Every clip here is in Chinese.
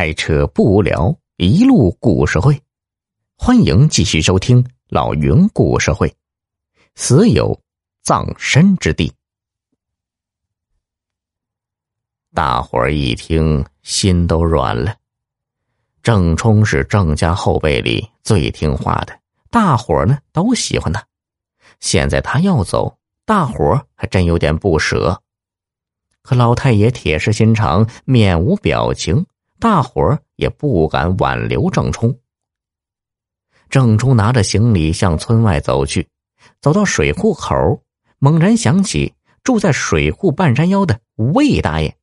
开车不无聊，一路故事会，欢迎继续收听老云故事会。死有葬身之地，大伙儿一听，心都软了。郑冲是郑家后辈里最听话的，大伙儿呢都喜欢他。现在他要走，大伙儿还真有点不舍。可老太爷铁石心肠，面无表情，大伙儿也不敢挽留郑冲。郑冲拿着行李向村外走去，走到水库口，猛然想起住在水库半山腰的魏大爷。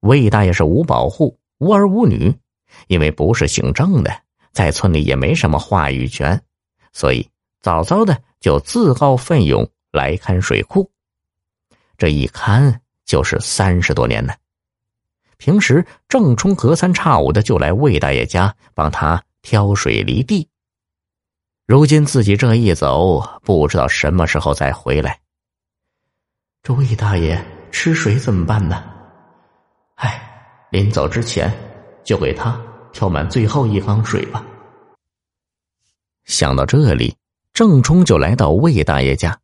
魏大爷是无保户，无儿无女，因为不是姓郑的，在村里也没什么话语权，所以早早的就自告奋勇来看水库。这一看就是三十多年呢。平时郑冲隔三差五的就来魏大爷家帮他挑水犁地。如今自己这一走，不知道什么时候再回来。这魏大爷吃水怎么办呢？唉，临走之前就给他挑满最后一缸水吧。想到这里，郑冲就来到魏大爷家。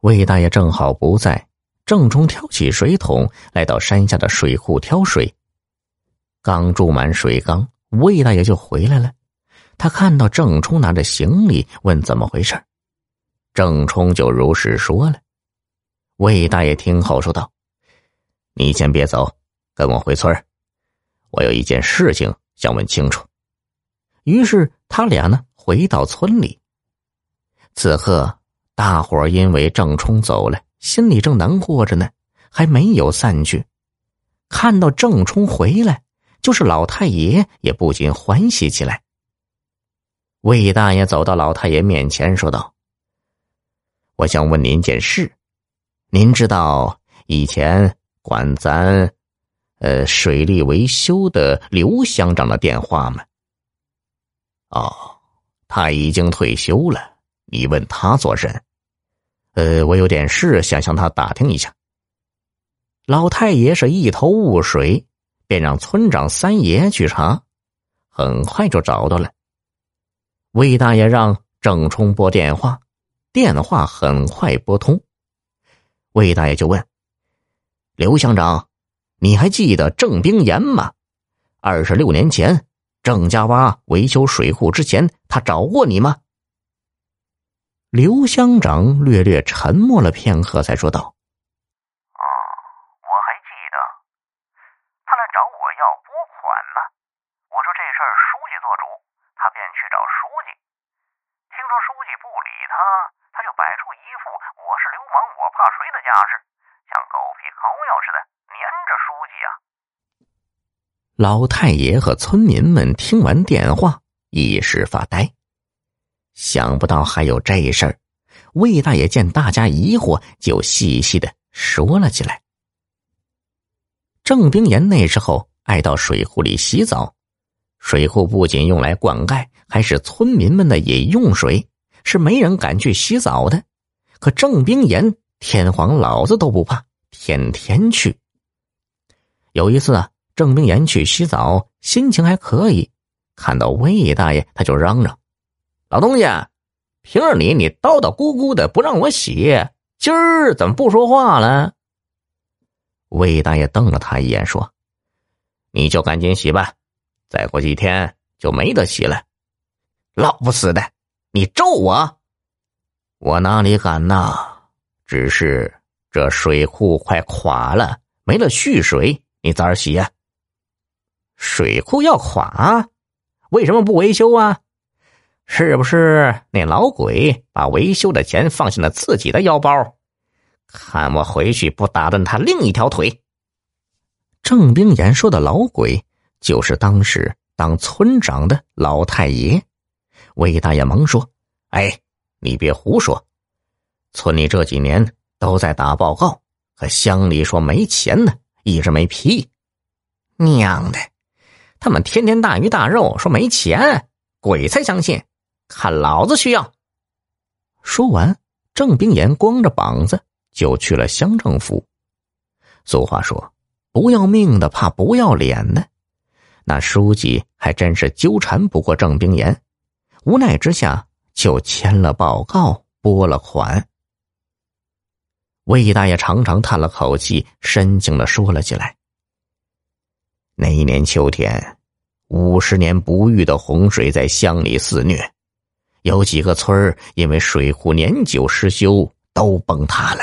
魏大爷正好不在。郑冲挑起水桶，来到山下的水库挑水。刚注满水缸，魏大爷就回来了。他看到郑冲拿着行李，问怎么回事。郑冲就如实说了。魏大爷听后说道：“你先别走，跟我回村我有一件事情想问清楚。”于是他俩呢回到村里。此刻，大伙因为郑冲走了。心里正难过着呢，还没有散去。看到郑冲回来，就是老太爷也不禁欢喜起来。魏大爷走到老太爷面前，说道：“我想问您件事，您知道以前管咱，呃，水利维修的刘乡长的电话吗？”“哦，他已经退休了。你问他做甚？”呃，我有点事想向他打听一下。老太爷是一头雾水，便让村长三爷去查，很快就找到了。魏大爷让郑冲拨电话，电话很快拨通。魏大爷就问：“刘乡长，你还记得郑冰岩吗？二十六年前，郑家洼维修水库之前，他找过你吗？”刘乡长略略沉默了片刻，才说道：“哦，我还记得，他来找我要拨款呢。我说这事儿书记做主，他便去找书记。听说书记不理他，他就摆出一副我是流氓我怕谁的架势，像狗皮膏药似的粘着书记啊。”老太爷和村民们听完电话，一时发呆。想不到还有这事儿，魏大爷见大家疑惑，就细细的说了起来。郑冰岩那时候爱到水库里洗澡，水库不仅用来灌溉，还是村民们的饮用水，是没人敢去洗澡的。可郑冰岩天皇老子都不怕，天天去。有一次啊，郑冰岩去洗澡，心情还可以，看到魏大爷，他就嚷嚷。老东家，平日里你叨叨咕咕的不让我洗，今儿怎么不说话了？魏大爷瞪了他一眼，说：“你就赶紧洗吧，再过几天就没得洗了。”老不死的，你咒我？我哪里敢呐？只是这水库快垮了，没了蓄水，你咋洗呀？水库要垮，为什么不维修啊？是不是那老鬼把维修的钱放进了自己的腰包？看我回去不打断他另一条腿！郑冰岩说的老鬼，就是当时当村长的老太爷。魏大爷忙说：“哎，你别胡说！村里这几年都在打报告，可乡里说没钱呢，一直没批。娘的，他们天天大鱼大肉，说没钱，鬼才相信！”看老子需要！说完，郑冰岩光着膀子就去了乡政府。俗话说：“不要命的怕不要脸的。”那书记还真是纠缠不过郑冰岩，无奈之下就签了报告，拨了款。魏大爷长长叹了口气，深情的说了起来：“那一年秋天，五十年不遇的洪水在乡里肆虐，有几个村儿因为水库年久失修，都崩塌了，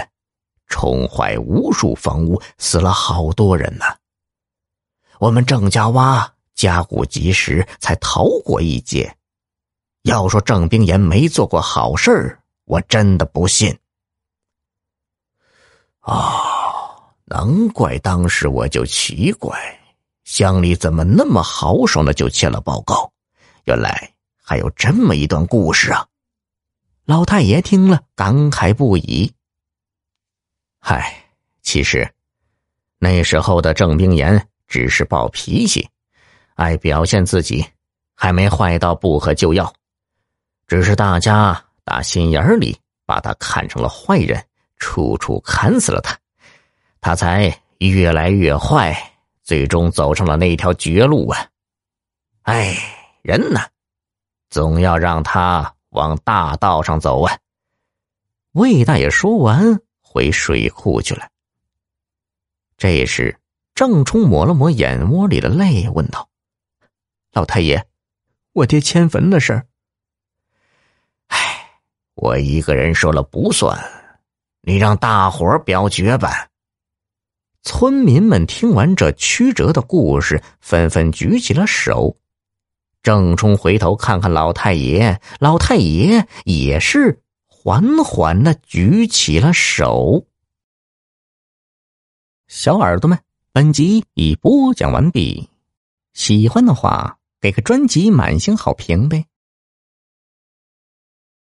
冲坏无数房屋，死了好多人呢。我们郑家洼家顾及时，才逃过一劫。要说郑冰岩没做过好事儿，我真的不信。”啊，难怪当时我就奇怪，乡里怎么那么豪爽的就签了报告？原来还有这么一段故事啊！老太爷听了感慨不已。嗨，其实那时候的郑冰岩只是暴脾气，爱表现自己，还没坏到不可救药，只是大家打心眼里把他看成了坏人。处处砍死了他，他才越来越坏，最终走上了那条绝路啊！哎，人呢，总要让他往大道上走啊！魏大爷说完，回水库去了。这时，郑冲抹了抹眼窝里的泪，问道：“老太爷，我爹迁坟的事儿，我一个人说了不算。”你让大伙儿表决吧。村民们听完这曲折的故事，纷纷举起了手。郑冲回头看看老太爷，老太爷也是缓缓的举起了手。小耳朵们，本集已播讲完毕，喜欢的话给个专辑满星好评呗。